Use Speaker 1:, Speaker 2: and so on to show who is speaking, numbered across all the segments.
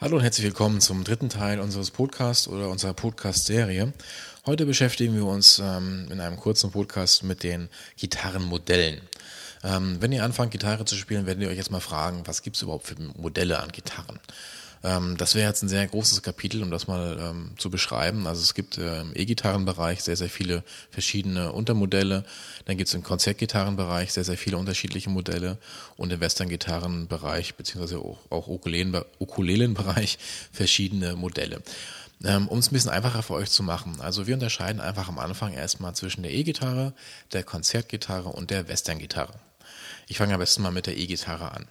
Speaker 1: Hallo und herzlich willkommen zum dritten Teil unseres Podcasts oder unserer Podcast-Serie. Heute beschäftigen wir uns ähm, in einem kurzen Podcast mit den Gitarrenmodellen. Ähm, wenn ihr anfangt, Gitarre zu spielen, werdet ihr euch jetzt mal fragen, was gibt es überhaupt für Modelle an Gitarren? Ähm, das wäre jetzt ein sehr großes Kapitel, um das mal ähm, zu beschreiben. Also es gibt äh, im E-Gitarrenbereich sehr, sehr viele verschiedene Untermodelle. Dann gibt es im Konzertgitarrenbereich sehr, sehr viele unterschiedliche Modelle und im Western-Gitarrenbereich beziehungsweise auch, auch Ukulelenbereich verschiedene Modelle. Ähm, um es ein bisschen einfacher für euch zu machen. Also wir unterscheiden einfach am Anfang erstmal zwischen der E-Gitarre, der Konzertgitarre und der Western-Gitarre. Ich fange am besten mal mit der E-Gitarre an.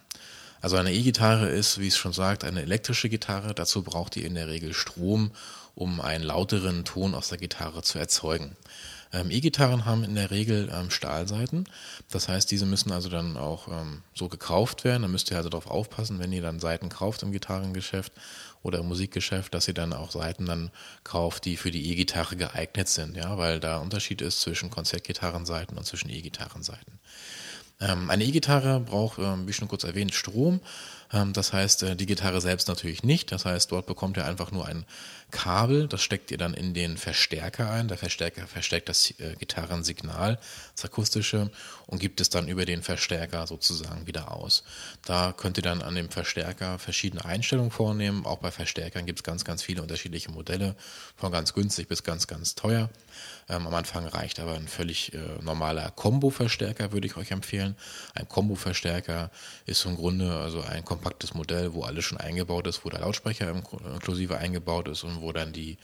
Speaker 1: Also eine E-Gitarre ist, wie es schon sagt, eine elektrische Gitarre. Dazu braucht ihr in der Regel Strom, um einen lauteren Ton aus der Gitarre zu erzeugen. Ähm, E-Gitarren haben in der Regel ähm, Stahlseiten. Das heißt, diese müssen also dann auch ähm, so gekauft werden. Da müsst ihr also darauf aufpassen, wenn ihr dann Seiten kauft im Gitarrengeschäft oder im Musikgeschäft, dass ihr dann auch Seiten dann kauft, die für die E-Gitarre geeignet sind. Ja, weil da Unterschied ist zwischen Konzertgitarrenseiten und zwischen E-Gitarrenseiten. Ähm, eine E-Gitarre braucht, ähm, wie schon kurz erwähnt, Strom. Ähm, das heißt, äh, die Gitarre selbst natürlich nicht. Das heißt, dort bekommt ihr einfach nur ein Kabel, das steckt ihr dann in den Verstärker ein. Der Verstärker verstärkt das äh, Gitarrensignal, das akustische, und gibt es dann über den Verstärker sozusagen wieder aus. Da könnt ihr dann an dem Verstärker verschiedene Einstellungen vornehmen. Auch bei Verstärkern gibt es ganz, ganz viele unterschiedliche Modelle, von ganz günstig bis ganz, ganz teuer. Am Anfang reicht aber ein völlig äh, normaler Combo-Verstärker, würde ich euch empfehlen. Ein Combo-Verstärker ist im Grunde also ein kompaktes Modell, wo alles schon eingebaut ist, wo der Lautsprecher inklusive eingebaut ist und wo dann die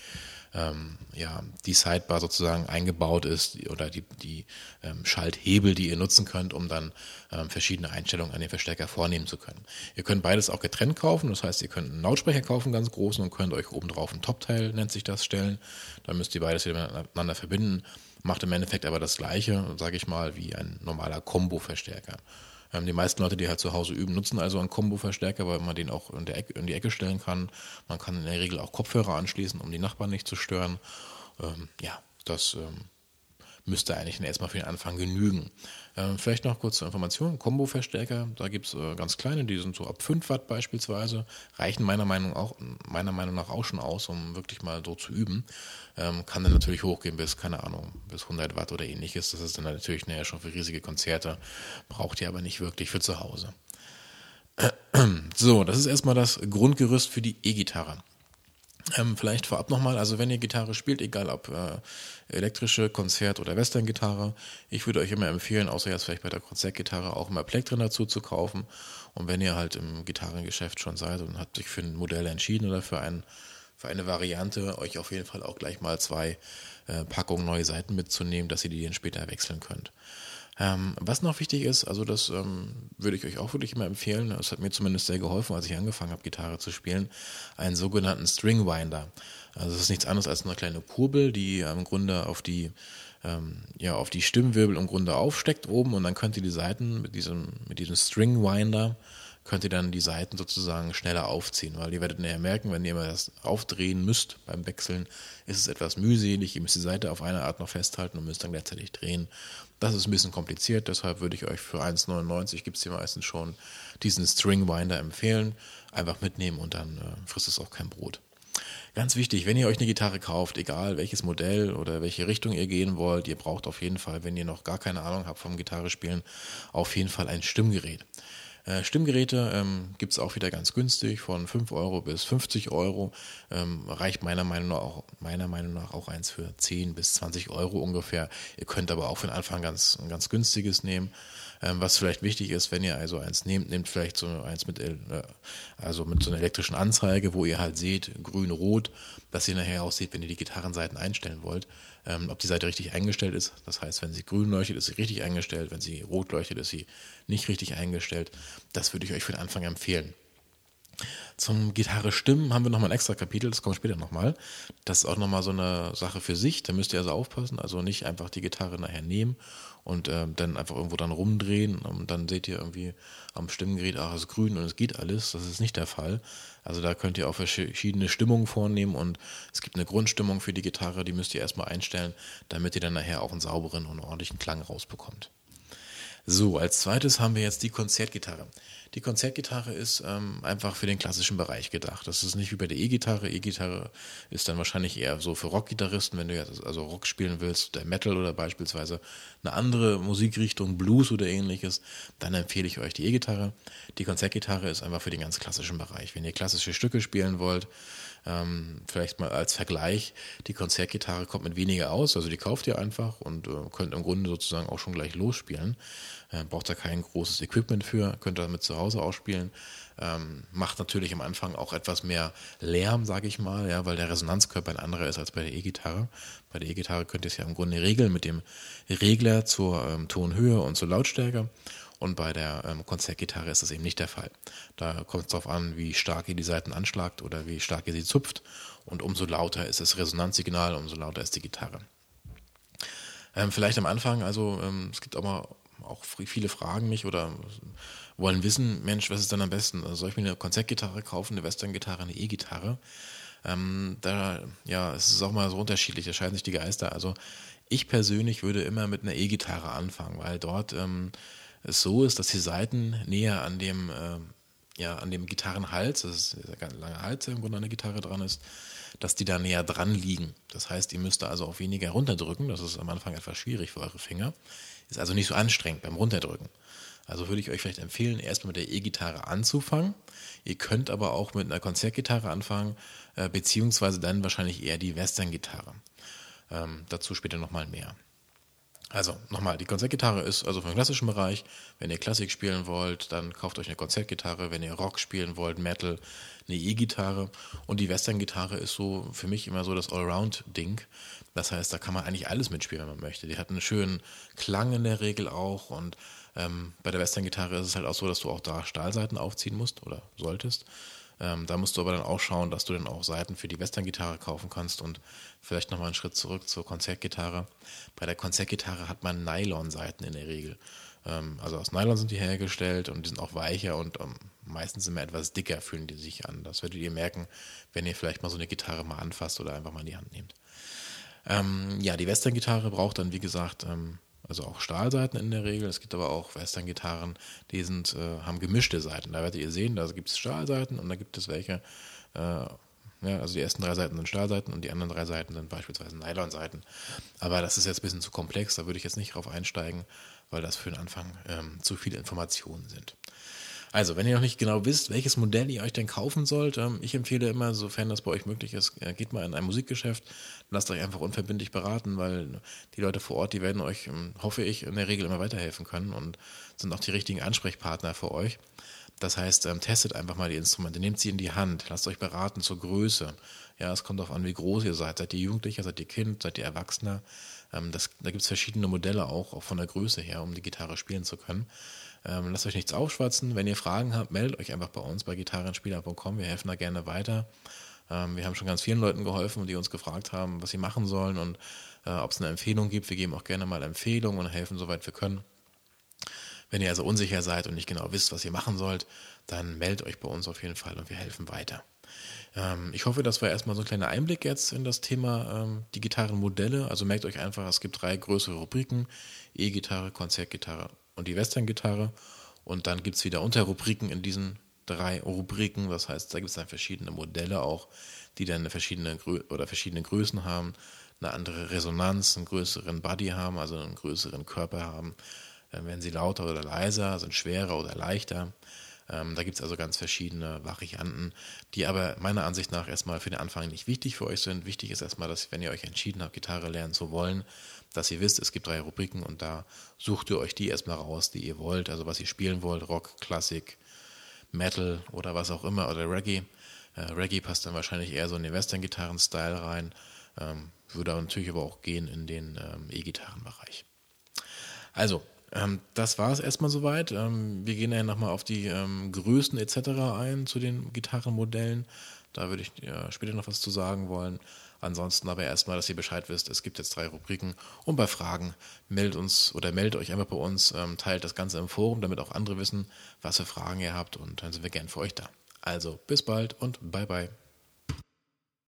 Speaker 1: ähm, ja, die Sidebar sozusagen eingebaut ist oder die, die ähm, Schalthebel, die ihr nutzen könnt, um dann ähm, verschiedene Einstellungen an den Verstärker vornehmen zu können. Ihr könnt beides auch getrennt kaufen, das heißt, ihr könnt einen Lautsprecher kaufen, ganz großen, und könnt euch oben drauf ein Topteil, nennt sich das, stellen. Dann müsst ihr beides miteinander verbinden, macht im Endeffekt aber das gleiche, sage ich mal, wie ein normaler Combo-Verstärker. Ähm, die meisten Leute, die halt zu Hause üben, nutzen also einen Kombo-Verstärker, weil man den auch in, Ecke, in die Ecke stellen kann. Man kann in der Regel auch Kopfhörer anschließen, um die Nachbarn nicht zu stören. Ähm, ja, das ähm, müsste eigentlich erstmal für den Anfang genügen. Ähm, vielleicht noch kurz zur Information: Combo-Verstärker, da gibt es äh, ganz kleine, die sind so ab 5 Watt beispielsweise, reichen meiner Meinung, auch, meiner Meinung nach auch schon aus, um wirklich mal so zu üben. Ähm, kann dann natürlich hochgehen bis, keine Ahnung, bis 100 Watt oder ähnliches. Das ist dann natürlich naja, schon für riesige Konzerte, braucht ihr aber nicht wirklich für zu Hause. So, das ist erstmal das Grundgerüst für die E-Gitarre. Ähm, vielleicht vorab nochmal, also wenn ihr Gitarre spielt, egal ob äh, elektrische, Konzert- oder Western-Gitarre, ich würde euch immer empfehlen, außer jetzt vielleicht bei der Konzertgitarre, auch immer Plektren dazu zu kaufen. Und wenn ihr halt im Gitarrengeschäft schon seid und habt euch für ein Modell entschieden oder für, ein, für eine Variante, euch auf jeden Fall auch gleich mal zwei äh, Packungen neue Seiten mitzunehmen, dass ihr die dann später wechseln könnt. Ähm, was noch wichtig ist, also das ähm, würde ich euch auch wirklich immer empfehlen, das hat mir zumindest sehr geholfen, als ich angefangen habe, Gitarre zu spielen, einen sogenannten String Winder. Also es ist nichts anderes als eine kleine Kurbel, die im Grunde auf die ähm, ja, auf die Stimmwirbel im Grunde aufsteckt oben und dann könnt ihr die Seiten mit diesem, mit diesem String Winder könnt ihr dann die Seiten sozusagen schneller aufziehen, weil ihr werdet näher merken, wenn ihr mal das aufdrehen müsst beim Wechseln, ist es etwas mühselig. Ihr müsst die Seite auf eine Art noch festhalten und müsst dann gleichzeitig drehen. Das ist ein bisschen kompliziert, deshalb würde ich euch für 1,99 gibt es hier meistens schon diesen String Winder empfehlen. Einfach mitnehmen und dann äh, frisst es auch kein Brot. Ganz wichtig, wenn ihr euch eine Gitarre kauft, egal welches Modell oder welche Richtung ihr gehen wollt, ihr braucht auf jeden Fall, wenn ihr noch gar keine Ahnung habt vom Gitarre spielen, auf jeden Fall ein Stimmgerät. Äh, Stimmgeräte ähm, gibt es auch wieder ganz günstig, von 5 Euro bis 50 Euro. Ähm, reicht meiner Meinung, nach auch, meiner Meinung nach auch eins für 10 bis 20 Euro ungefähr. Ihr könnt aber auch für den Anfang ganz, ein ganz günstiges nehmen. Ähm, was vielleicht wichtig ist, wenn ihr also eins nehmt, nehmt vielleicht so eins mit, äh, also mit so einer elektrischen Anzeige, wo ihr halt seht, grün, rot, dass ihr nachher aussieht, wenn ihr die Gitarrenseiten einstellen wollt, ähm, ob die Seite richtig eingestellt ist. Das heißt, wenn sie grün leuchtet, ist sie richtig eingestellt, wenn sie rot leuchtet, ist sie nicht richtig eingestellt. Das würde ich euch für den Anfang empfehlen. Zum Gitarre stimmen haben wir nochmal ein extra Kapitel, das kommt später nochmal. Das ist auch nochmal so eine Sache für sich, da müsst ihr also aufpassen, also nicht einfach die Gitarre nachher nehmen und äh, dann einfach irgendwo dann rumdrehen und dann seht ihr irgendwie am Stimmgerät, ach, es ist grün und es geht alles. Das ist nicht der Fall. Also da könnt ihr auch verschiedene Stimmungen vornehmen und es gibt eine Grundstimmung für die Gitarre, die müsst ihr erstmal einstellen, damit ihr dann nachher auch einen sauberen und ordentlichen Klang rausbekommt. So, als zweites haben wir jetzt die Konzertgitarre. Die Konzertgitarre ist ähm, einfach für den klassischen Bereich gedacht. Das ist nicht wie bei der E-Gitarre. E-Gitarre ist dann wahrscheinlich eher so für Rockgitarristen, wenn du jetzt also Rock spielen willst, der Metal oder beispielsweise eine andere Musikrichtung, Blues oder ähnliches, dann empfehle ich euch die E-Gitarre. Die Konzertgitarre ist einfach für den ganz klassischen Bereich. Wenn ihr klassische Stücke spielen wollt, ähm, vielleicht mal als Vergleich, die Konzertgitarre kommt mit weniger aus, also die kauft ihr einfach und äh, könnt im Grunde sozusagen auch schon gleich losspielen. Äh, braucht da kein großes Equipment für, könnt damit zu Hause ausspielen. Ähm, macht natürlich am Anfang auch etwas mehr Lärm, sage ich mal, ja, weil der Resonanzkörper ein anderer ist als bei der E-Gitarre. Bei der E-Gitarre könnt ihr es ja im Grunde regeln mit dem Regler zur ähm, Tonhöhe und zur Lautstärke. Und bei der ähm, Konzertgitarre ist das eben nicht der Fall. Da kommt es darauf an, wie stark ihr die Saiten anschlagt oder wie stark ihr sie zupft. Und umso lauter ist das Resonanzsignal, umso lauter ist die Gitarre. Ähm, vielleicht am Anfang, also ähm, es gibt aber auch viele fragen mich oder wollen wissen, Mensch, was ist denn am besten? Also soll ich mir eine Konzertgitarre kaufen, eine Western-Gitarre, eine E-Gitarre? Ähm, da, ja, es ist auch mal so unterschiedlich, da scheiden sich die Geister. Also ich persönlich würde immer mit einer E-Gitarre anfangen, weil dort ähm, es so ist, dass die Saiten näher an dem, äh, ja, an dem Gitarrenhals, das ist der ganz lange Hals, der im Grunde an der Gitarre dran ist, dass die da näher dran liegen. Das heißt, ihr müsst da also auch weniger runterdrücken. Das ist am Anfang etwas schwierig für eure Finger. Ist also nicht so anstrengend beim Runterdrücken. Also würde ich euch vielleicht empfehlen, erstmal mit der E-Gitarre anzufangen. Ihr könnt aber auch mit einer Konzertgitarre anfangen, äh, beziehungsweise dann wahrscheinlich eher die Western-Gitarre. Ähm, dazu später nochmal mehr. Also nochmal, die Konzertgitarre ist also vom klassischen Bereich. Wenn ihr Klassik spielen wollt, dann kauft euch eine Konzertgitarre. Wenn ihr Rock spielen wollt, Metal, eine E-Gitarre. Und die Western-Gitarre ist so für mich immer so das Allround-Ding. Das heißt, da kann man eigentlich alles mitspielen, wenn man möchte. Die hat einen schönen Klang in der Regel auch. Und ähm, bei der Western-Gitarre ist es halt auch so, dass du auch da Stahlseiten aufziehen musst oder solltest. Ähm, da musst du aber dann auch schauen, dass du dann auch Seiten für die Western-Gitarre kaufen kannst und vielleicht nochmal einen Schritt zurück zur Konzertgitarre. Bei der Konzertgitarre hat man Nylon-Seiten in der Regel. Ähm, also aus Nylon sind die hergestellt und die sind auch weicher und ähm, meistens immer etwas dicker fühlen die sich an. Das werdet ihr merken, wenn ihr vielleicht mal so eine Gitarre mal anfasst oder einfach mal in die Hand nehmt. Ähm, ja, die Western-Gitarre braucht dann, wie gesagt, ähm, also auch Stahlseiten in der Regel. Es gibt aber auch Western-Gitarren, die sind, äh, haben gemischte Seiten. Da werdet ihr sehen, da gibt es Stahlseiten und da gibt es welche, äh, ja, also die ersten drei Seiten sind Stahlseiten und die anderen drei Seiten sind beispielsweise Nylonseiten. Aber das ist jetzt ein bisschen zu komplex, da würde ich jetzt nicht drauf einsteigen, weil das für den Anfang ähm, zu viele Informationen sind. Also, wenn ihr noch nicht genau wisst, welches Modell ihr euch denn kaufen sollt, ähm, ich empfehle immer, sofern das bei euch möglich ist, äh, geht mal in ein Musikgeschäft, lasst euch einfach unverbindlich beraten, weil die Leute vor Ort, die werden euch, ähm, hoffe ich, in der Regel immer weiterhelfen können und sind auch die richtigen Ansprechpartner für euch. Das heißt, ähm, testet einfach mal die Instrumente, nehmt sie in die Hand, lasst euch beraten zur Größe. Ja, es kommt darauf an, wie groß ihr seid. Seid ihr Jugendlicher, seid ihr Kind, seid ihr Erwachsener? das, da gibt es verschiedene Modelle auch, auch von der Größe her, um die Gitarre spielen zu können. Ähm, lasst euch nichts aufschwatzen. Wenn ihr Fragen habt, meldet euch einfach bei uns bei gitarrenspieler.com. Wir helfen da gerne weiter. Ähm, wir haben schon ganz vielen Leuten geholfen, die uns gefragt haben, was sie machen sollen und äh, ob es eine Empfehlung gibt. Wir geben auch gerne mal Empfehlungen und helfen, soweit wir können. Wenn ihr also unsicher seid und nicht genau wisst, was ihr machen sollt, dann meldet euch bei uns auf jeden Fall und wir helfen weiter. Ähm, ich hoffe, das war erstmal so ein kleiner Einblick jetzt in das Thema ähm, die Gitarrenmodelle. Also merkt euch einfach, es gibt drei größere Rubriken: E-Gitarre, Konzertgitarre und die Western-Gitarre. Und dann gibt es wieder Unterrubriken in diesen drei Rubriken. Das heißt, da gibt es dann verschiedene Modelle auch, die dann verschiedene Grö oder verschiedene Größen haben, eine andere Resonanz, einen größeren Body haben, also einen größeren Körper haben. Dann werden sie lauter oder leiser, sind schwerer oder leichter. Ähm, da gibt es also ganz verschiedene Varianten, die aber meiner Ansicht nach erstmal für den Anfang nicht wichtig für euch sind. Wichtig ist erstmal, dass wenn ihr euch entschieden habt, Gitarre lernen zu wollen, dass ihr wisst, es gibt drei Rubriken und da sucht ihr euch die erstmal raus, die ihr wollt, also was ihr spielen wollt, Rock, Klassik, Metal oder was auch immer oder Reggae. Äh, Reggae passt dann wahrscheinlich eher so in den Western-Gitarren-Style rein, ähm, würde natürlich aber auch gehen in den ähm, E-Gitarren-Bereich. Also, ähm, das war es erstmal soweit. Ähm, wir gehen ja nochmal auf die ähm, Größen etc. ein zu den Gitarrenmodellen. Da würde ich ja, später noch was zu sagen wollen. Ansonsten aber erstmal, dass ihr Bescheid wisst, es gibt jetzt drei Rubriken. Und bei Fragen meldet uns oder meldet euch einfach bei uns, ähm, teilt das Ganze im Forum, damit auch andere wissen, was für Fragen ihr habt. Und dann sind wir gern für euch da. Also bis bald und bye bye.